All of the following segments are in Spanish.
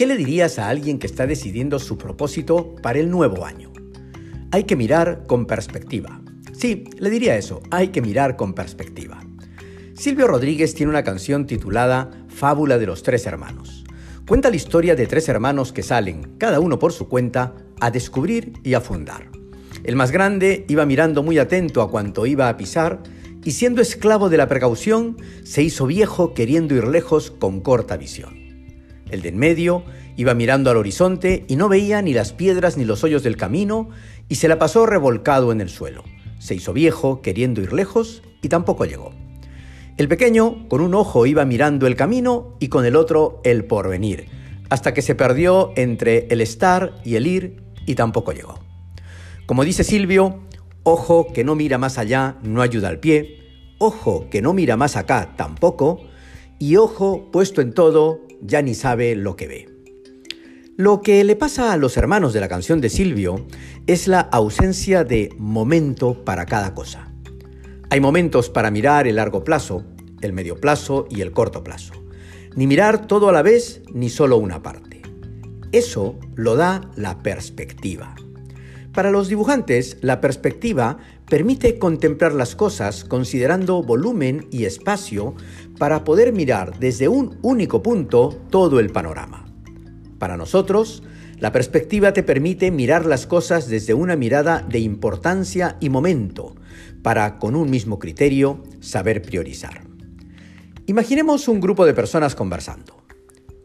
¿qué le dirías a alguien que está decidiendo su propósito para el nuevo año? Hay que mirar con perspectiva. Sí, le diría eso, hay que mirar con perspectiva. Silvio Rodríguez tiene una canción titulada Fábula de los Tres Hermanos. Cuenta la historia de tres hermanos que salen, cada uno por su cuenta, a descubrir y a fundar. El más grande iba mirando muy atento a cuanto iba a pisar y siendo esclavo de la precaución, se hizo viejo queriendo ir lejos con corta visión. El de en medio iba mirando al horizonte y no veía ni las piedras ni los hoyos del camino y se la pasó revolcado en el suelo. Se hizo viejo queriendo ir lejos y tampoco llegó. El pequeño con un ojo iba mirando el camino y con el otro el porvenir, hasta que se perdió entre el estar y el ir y tampoco llegó. Como dice Silvio, ojo que no mira más allá no ayuda al pie, ojo que no mira más acá tampoco, y ojo puesto en todo ya ni sabe lo que ve. Lo que le pasa a los hermanos de la canción de Silvio es la ausencia de momento para cada cosa. Hay momentos para mirar el largo plazo, el medio plazo y el corto plazo. Ni mirar todo a la vez ni solo una parte. Eso lo da la perspectiva. Para los dibujantes, la perspectiva permite contemplar las cosas considerando volumen y espacio para poder mirar desde un único punto todo el panorama. Para nosotros, la perspectiva te permite mirar las cosas desde una mirada de importancia y momento, para, con un mismo criterio, saber priorizar. Imaginemos un grupo de personas conversando.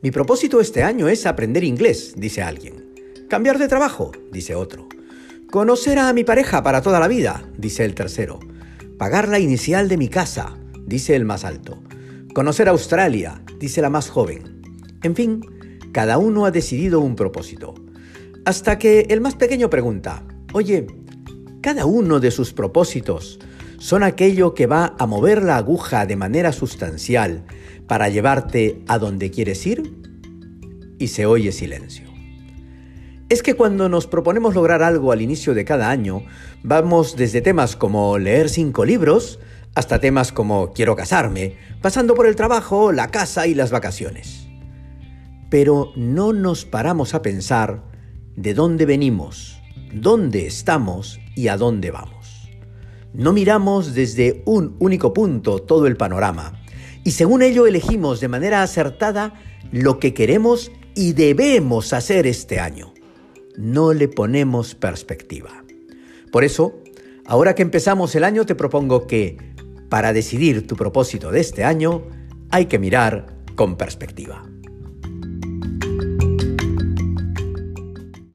Mi propósito este año es aprender inglés, dice alguien. Cambiar de trabajo, dice otro. Conocer a mi pareja para toda la vida, dice el tercero. Pagar la inicial de mi casa, dice el más alto. Conocer Australia, dice la más joven. En fin, cada uno ha decidido un propósito. Hasta que el más pequeño pregunta, oye, ¿cada uno de sus propósitos son aquello que va a mover la aguja de manera sustancial para llevarte a donde quieres ir? Y se oye silencio. Es que cuando nos proponemos lograr algo al inicio de cada año, vamos desde temas como leer cinco libros hasta temas como quiero casarme, pasando por el trabajo, la casa y las vacaciones pero no nos paramos a pensar de dónde venimos, dónde estamos y a dónde vamos. No miramos desde un único punto todo el panorama y según ello elegimos de manera acertada lo que queremos y debemos hacer este año. No le ponemos perspectiva. Por eso, ahora que empezamos el año te propongo que, para decidir tu propósito de este año, hay que mirar con perspectiva.